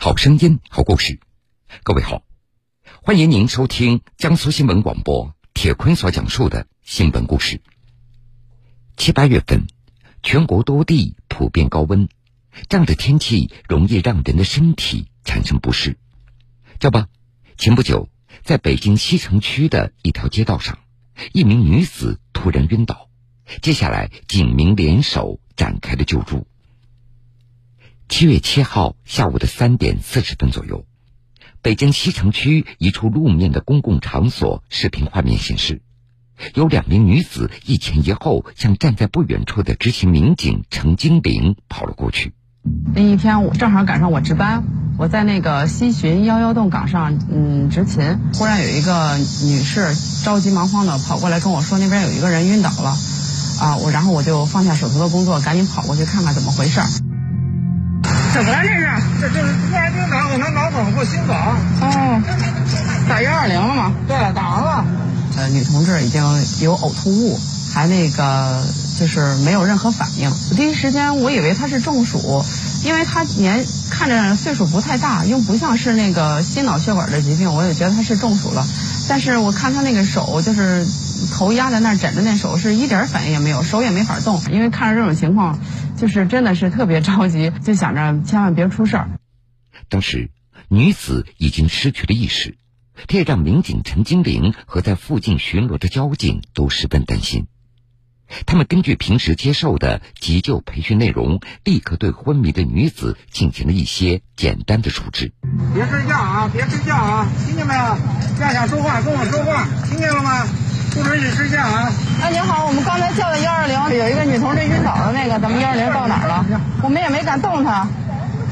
好声音，好故事。各位好，欢迎您收听江苏新闻广播铁坤所讲述的新闻故事。七八月份，全国多地普遍高温，这样的天气容易让人的身体产生不适。这不，前不久，在北京西城区的一条街道上，一名女子突然晕倒，接下来警民联手展开了救助。七月七号下午的三点四十分左右，北京西城区一处路面的公共场所视频画面显示，有两名女子一前一后向站在不远处的执勤民警程金玲跑了过去。那一天我正好赶上我值班，我在那个西巡幺幺洞岗上嗯执勤，忽然有一个女士着急忙慌的跑过来跟我说，那边有一个人晕倒了，啊我然后我就放下手头的工作，赶紧跑过去看看怎么回事儿。怎么了这是？这就是突然晕倒，可能脑梗或心梗。哦，打幺二零了吗？对，打完了。呃，女同志已经有呕吐物，还那个就是没有任何反应。第一时间我以为她是中暑，因为她年看着岁数不太大，又不像是那个心脑血管的疾病，我也觉得她是中暑了。但是我看她那个手，就是头压在那儿枕着那手，是一点反应也没有，手也没法动。因为看着这种情况。就是真的是特别着急，就想着千万别出事儿。当时女子已经失去了意识，这让民警陈金玲和在附近巡逻的交警都十分担心。他们根据平时接受的急救培训内容，立刻对昏迷的女子进行了一些简单的处置。别睡觉啊！别睡觉啊！听见没有？要想说话跟我说话，听见了吗？不允许睡觉啊！哎，您好，我们刚才叫的幺二零，有一个女同志晕倒的那个，咱们幺二零到哪儿了？我们也没敢动她，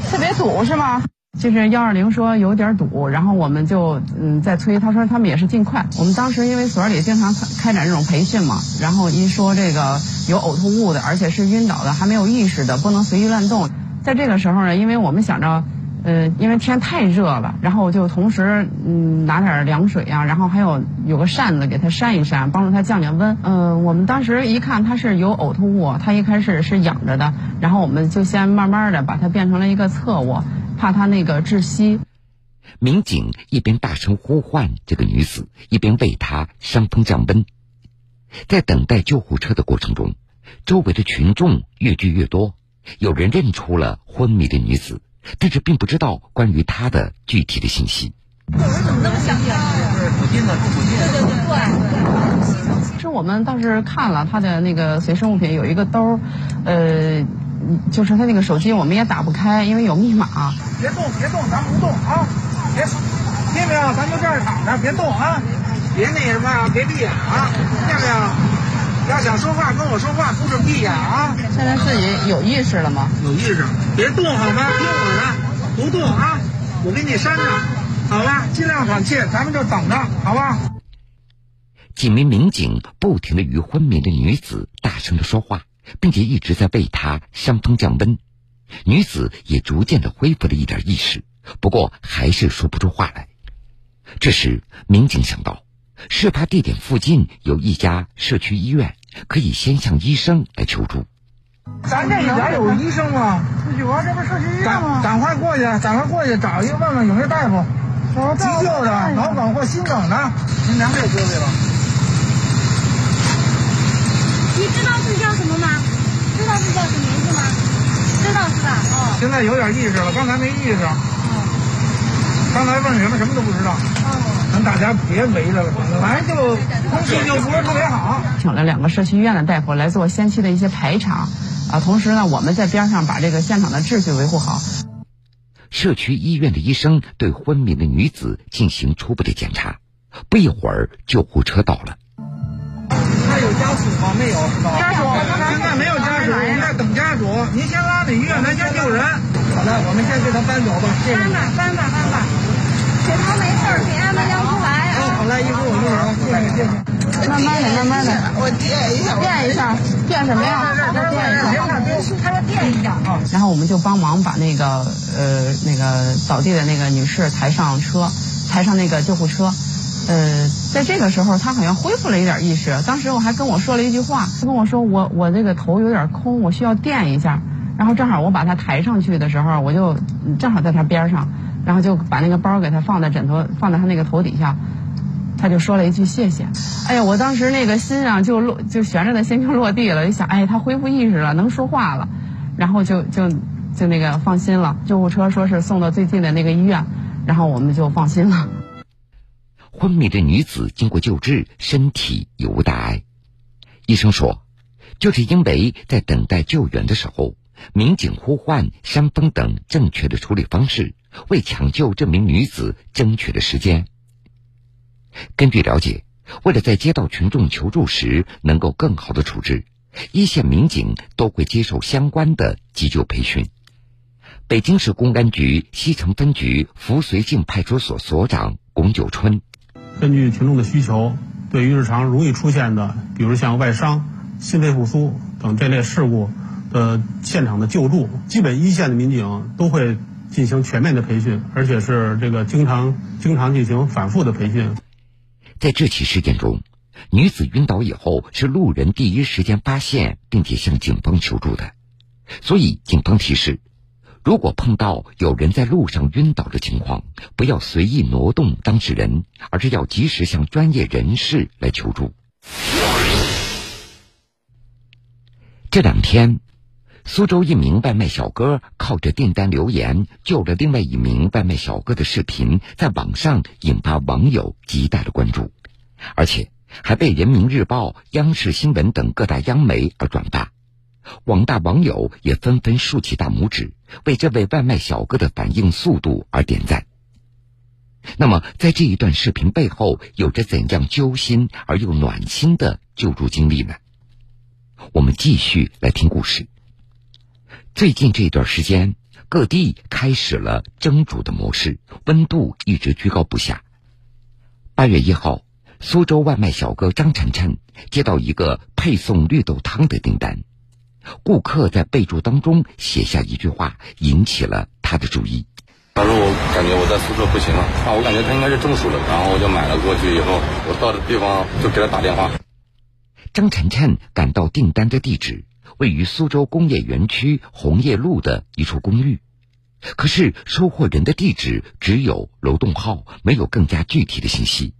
特别堵是吗？就是幺二零说有点堵，然后我们就嗯在催，他说他们也是尽快。我们当时因为所里经常开展这种培训嘛，然后一说这个有呕吐物的，而且是晕倒的，还没有意识的，不能随意乱动。在这个时候呢，因为我们想着。呃，因为天太热了，然后我就同时嗯拿点凉水啊，然后还有有个扇子给他扇一扇，帮助他降降温。嗯，我们当时一看他是有呕吐物，他一开始是仰着的，然后我们就先慢慢的把他变成了一个侧卧，怕他那个窒息。民警一边大声呼唤这个女子，一边为她扇风降温。在等待救护车的过程中，周围的群众越聚越多，有人认出了昏迷的女子。但是并不知道关于他的具体的信息。我们怎么那么想家呀？是附近的，住附近。对对对对。其实我们倒是看了他的那个随身物品，有一个兜，呃，就是他那个手机我们也打不开，因为有密码。别动，别动，咱不动啊！别，听见没有？咱就这儿躺着，别动啊！别那什么，别闭眼啊！听见没有？要想说话跟我说话，不准闭眼啊！现在自己有意识了吗？有意识，别动好吗？听我的，不动啊！我给你扇着，好了，尽量喘气，咱们就等着，好吧？几名民警不停的与昏迷的女子大声的说话，并且一直在为她扇风降温。女子也逐渐的恢复了一点意识，不过还是说不出话来。这时，民警想到。事发地点附近有一家社区医院，可以先向医生来求助。咱这边有医生吗？有啊，这不是社区医院吗？赶快过去，赶快过去找一个问问有没有大夫，急救的、脑梗或心梗的。您两位各位了。你知道这叫什么吗？知道这叫什么名字吗？知道是吧？哦。现在有点意识了，刚才没意识。哦。刚才问什么，什么都不知道。哦。咱大家别围着了，反正就空气就不是特别好。请了两个社区医院的大夫来做先期的一些排查，啊，同时呢，我们在边上把这个现场的秩序维护好。社区医院的医生对昏迷的女子进行初步的检查，不一会儿，救护车到了。他有家属吗？没有。家属现在没有家属，我们在等家属。您先拉到医院，咱先救人。好的，我们先给他搬走吧。搬吧，搬吧，搬吧。给他没事，给俺们量出好谢谢谢谢。慢慢的，慢慢的，我垫一下，垫一下，垫什么呀？垫一下，他说垫一下。然后我们就帮忙把那个呃那个倒地的那个女士抬上车，抬上那个救护车。呃，在这个时候，她好像恢复了一点意识。当时我还跟我说了一句话，她跟我说我我这个头有点空，我需要垫一下。然后正好我把她抬上去的时候，我就正好在她边上，然后就把那个包给她放在枕头，放在她那个头底下，他就说了一句谢谢。哎呀，我当时那个心啊就落就悬着的心就落地了，一想，哎，他恢复意识了，能说话了，然后就就就那个放心了。救护车说是送到最近的那个医院，然后我们就放心了。昏迷的女子经过救治，身体已无大碍。医生说，就是因为在等待救援的时候。民警呼唤、扇风等正确的处理方式，为抢救这名女子争取了时间。根据了解，为了在接到群众求助时能够更好的处置，一线民警都会接受相关的急救培训。北京市公安局西城分局扶绥靖派出所所长龚九春：根据群众的需求，对于日常容易出现的，比如像外伤、心肺复苏等这类事故。的现场的救助，基本一线的民警都会进行全面的培训，而且是这个经常经常进行反复的培训。在这起事件中，女子晕倒以后是路人第一时间发现并且向警方求助的，所以警方提示：如果碰到有人在路上晕倒的情况，不要随意挪动当事人，而是要及时向专业人士来求助。这两天。苏州一名外卖小哥靠着订单留言救了另外一名外卖小哥的视频，在网上引发网友极大的关注，而且还被人民日报、央视新闻等各大央媒而转发。广大网友也纷纷竖起大拇指，为这位外卖小哥的反应速度而点赞。那么，在这一段视频背后，有着怎样揪心而又暖心的救助经历呢？我们继续来听故事。最近这段时间，各地开始了蒸煮的模式，温度一直居高不下。八月一号，苏州外卖小哥张晨晨接到一个配送绿豆汤的订单，顾客在备注当中写下一句话，引起了他的注意。他说：“我感觉我在宿舍不行了，啊，我感觉他应该是中暑了。”然后我就买了过去，以后我到的地方就给他打电话。张晨晨赶到订单的地址。位于苏州工业园区红叶路的一处公寓，可是收货人的地址只有楼栋号，没有更加具体的信息。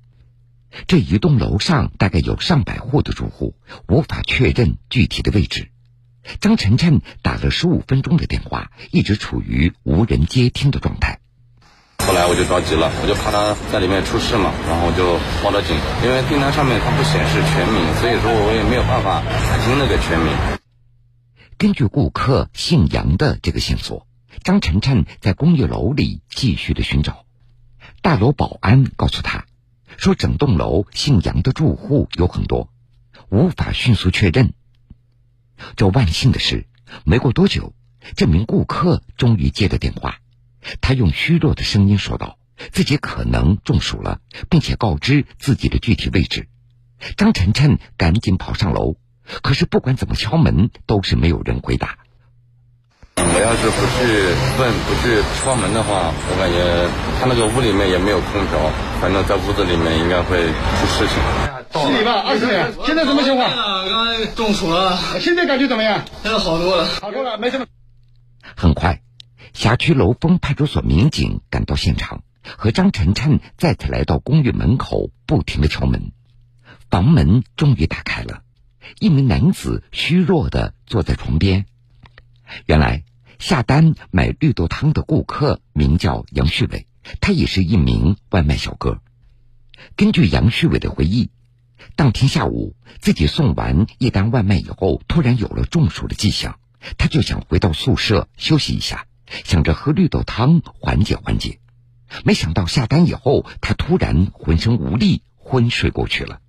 这一栋楼上大概有上百户的住户，无法确认具体的位置。张晨晨打了十五分钟的电话，一直处于无人接听的状态。后来我就着急了，我就怕他在里面出事嘛，然后我就报了警。因为订单上面它不显示全名，所以说我也没有办法打听那个全名。根据顾客姓杨的这个线索，张晨晨在公寓楼里继续的寻找。大楼保安告诉他，说整栋楼姓杨的住户有很多，无法迅速确认。这万幸的是，没过多久，这名顾客终于接了电话。他用虚弱的声音说道：“自己可能中暑了，并且告知自己的具体位置。”张晨晨赶紧跑上楼。可是不管怎么敲门，都是没有人回答。我要是不去问、不去敲门的话，我感觉他那个屋里面也没有空调，反正在屋子里面应该会出事情。十里吧，二十里？现在什么情况？刚才中暑了，现在感觉怎么样？现在好多了，好多了，没什么。很快，辖区楼峰派出所民警赶到现场，和张晨晨再次来到公寓门口，不停的敲门。房门终于打开了。一名男子虚弱的坐在床边。原来下单买绿豆汤的顾客名叫杨旭伟，他也是一名外卖小哥。根据杨旭伟的回忆，当天下午自己送完一单外卖以后，突然有了中暑的迹象，他就想回到宿舍休息一下，想着喝绿豆汤缓解缓解。没想到下单以后，他突然浑身无力，昏睡过去了。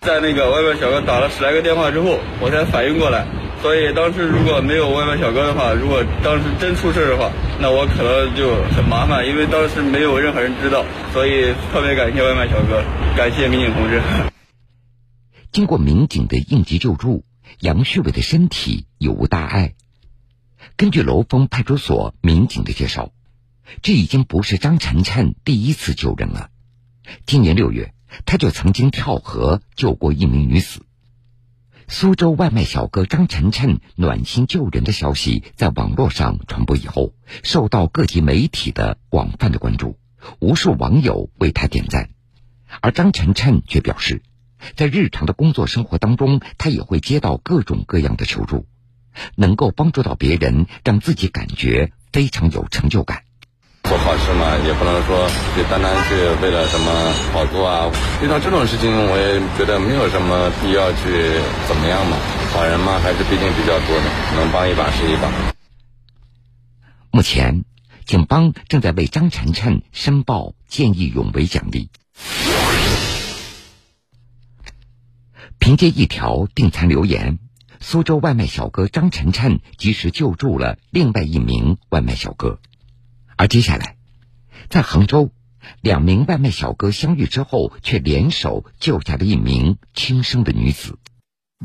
在那个外卖小哥打了十来个电话之后，我才反应过来。所以当时如果没有外卖小哥的话，如果当时真出事的话，那我可能就很麻烦，因为当时没有任何人知道。所以特别感谢外卖小哥，感谢民警同志。经过民警的应急救助，杨旭伟的身体有无大碍？根据楼峰派出所民警的介绍，这已经不是张晨晨第一次救人了。今年六月。他就曾经跳河救过一名女子。苏州外卖小哥张晨晨暖心救人的消息在网络上传播以后，受到各级媒体的广泛的关注，无数网友为他点赞。而张晨晨却表示，在日常的工作生活当中，他也会接到各种各样的求助，能够帮助到别人，让自己感觉非常有成就感。好事嘛，也不能说就单单去为了什么好做啊。遇到这种事情，我也觉得没有什么必要去怎么样嘛。好人嘛，还是毕竟比较多的，能帮一把是一把。目前，警方正在为张晨晨申报见义勇为奖励。凭借一条订餐留言，苏州外卖小哥张晨晨及时救助了另外一名外卖小哥。而接下来，在杭州，两名外卖小哥相遇之后，却联手救下了一名轻生的女子。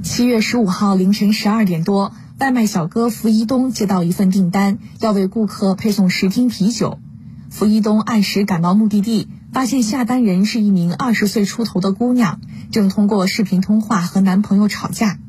七月十五号凌晨十二点多，外卖小哥付一东接到一份订单，要为顾客配送十听啤酒。付一东按时赶到目的地，发现下单人是一名二十岁出头的姑娘，正通过视频通话和男朋友吵架。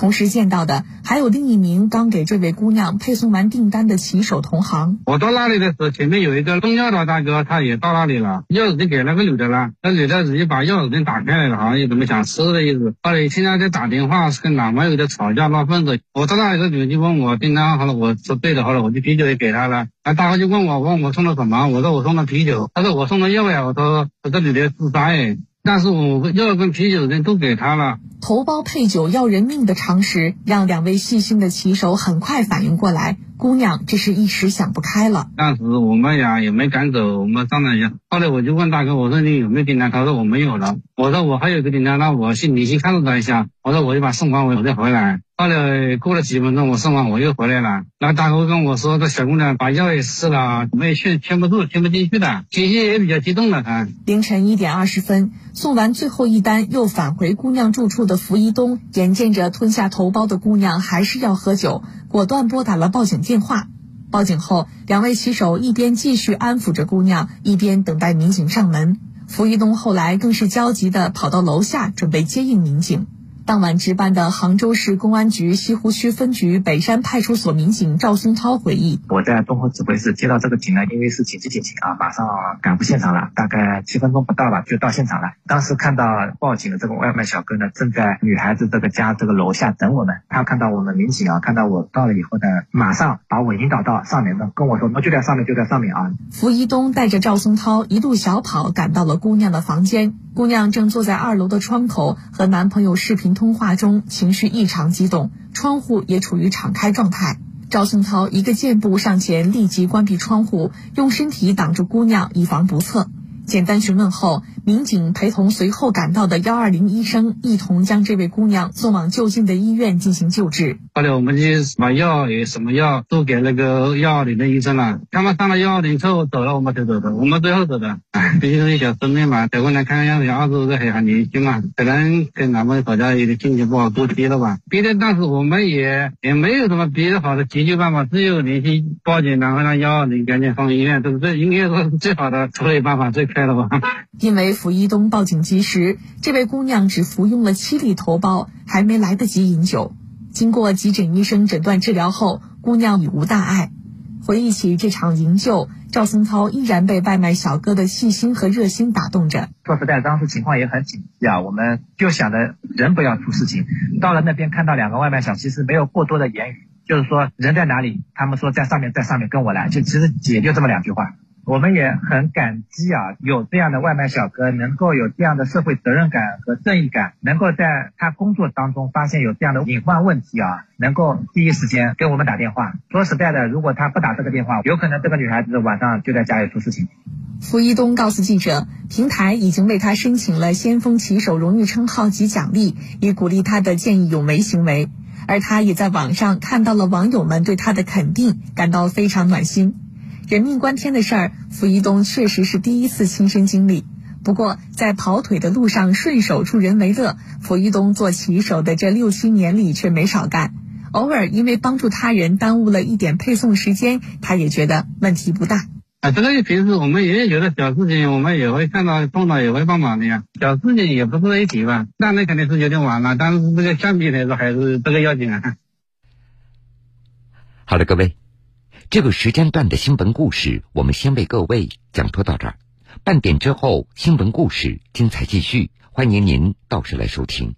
同时见到的还有另一名刚给这位姑娘配送完订单的骑手同行。我到那里的时候，前面有一个送药的大哥，他也到那里了，钥匙就给那个女的了。那女的直接把钥匙链打开来了，好像有怎么想吃的意思。后来现在在打电话，是跟男朋友在吵架闹分子。我到那里的女的就问我订单，好了，我说对的，好了，我就啤酒也给他了。那大哥就问我，问我送了什么？我说我送了啤酒。他说我送了药呀。我说我这女的自杀哎。但是我药跟啤酒人都给他了。头孢配酒要人命的常识，让两位细心的骑手很快反应过来，姑娘这是一时想不开了。当时我们俩也没敢走，我们商量一下。后来我就问大哥，我说你有没有订单？他说我没有了。我说我还有个订单，那我去你去看着他一下。我说我就把送完我再回来。后来过了几分钟，我送完我又回来了。那大哥跟我说，这小姑娘把药也吃了，我们也劝劝不住，劝不进去的，情绪也比较激动了。他凌晨一点二十分送完最后一单，又返回姑娘住处的福一东，眼见着吞下头孢的姑娘还是要喝酒，果断拨打了报警电话。报警后，两位骑手一边继续安抚着姑娘，一边等待民警上门。福一东后来更是焦急地跑到楼下，准备接应民警。当晚值班的杭州市公安局西湖区分局北山派出所民警赵松涛回忆：“我在东湖指挥室接到这个警呢，因为是紧急警情啊，马上赶赴现场了，大概七分钟不到吧，就到现场了。当时看到报警的这个外卖小哥呢，正在女孩子这个家这个楼下等我们。他看到我们民警啊，看到我到了以后呢，马上把我引导到上面的，跟我说：‘那就在上面，就在上面啊。’付一东带着赵松涛一路小跑赶到了姑娘的房间，姑娘正坐在二楼的窗口和男朋友视频。通话中情绪异常激动，窗户也处于敞开状态。赵松涛一个箭步上前，立即关闭窗户，用身体挡住姑娘，以防不测。简单询问后，民警陪同随后赶到的幺二零医生一同将这位姑娘送往就近的医院进行救治。后来我们就把药也什么药都给那个幺二零的医生了。他们上了幺二零之后走了，我们才走的，我们最后走的。毕竟是小生命嘛，走过来看看样子，二十多岁还很年轻嘛，可能跟男朋友吵架有点心情不好，多接了吧。毕竟当时我们也也没有什么别的好的急救办法，只有联系报警，然后让幺二零赶紧送医院，这是这应该说是最好的处理办法，最快的吧。因为付一东报警及时，这位姑娘只服用了七粒头孢，还没来得及饮酒。经过急诊医生诊断治疗后，姑娘已无大碍。回忆起这场营救，赵松涛依然被外卖小哥的细心和热心打动着。说实在，当时情况也很紧急啊，我们就想着人不要出事情。到了那边看到两个外卖小，其实没有过多的言语，就是说人在哪里，他们说在上面，在上面跟我来，就其实也就这么两句话。我们也很感激啊，有这样的外卖小哥，能够有这样的社会责任感和正义感，能够在他工作当中发现有这样的隐患问题啊，能够第一时间给我们打电话。说实在的，如果他不打这个电话，有可能这个女孩子晚上就在家里出事情。付一东告诉记者，平台已经为他申请了先锋骑手荣誉称号及奖励，以鼓励他的见义勇为行为。而他也在网上看到了网友们对他的肯定，感到非常暖心。人命关天的事儿，付一东确实是第一次亲身经历。不过，在跑腿的路上顺手助人为乐，付一东做骑手的这六七年里却没少干。偶尔因为帮助他人耽误了一点配送时间，他也觉得问题不大。啊，这个平时我们也有的小事情，我们也会看到碰到也会帮忙的呀。小事情也不是一提吧，那那肯定是有点晚了，但是这个相比来说还是这个要紧啊。好的，各位，这个时间段的新闻故事我们先为各位讲述到这儿。半点之后，新闻故事精彩继续，欢迎您到时来收听。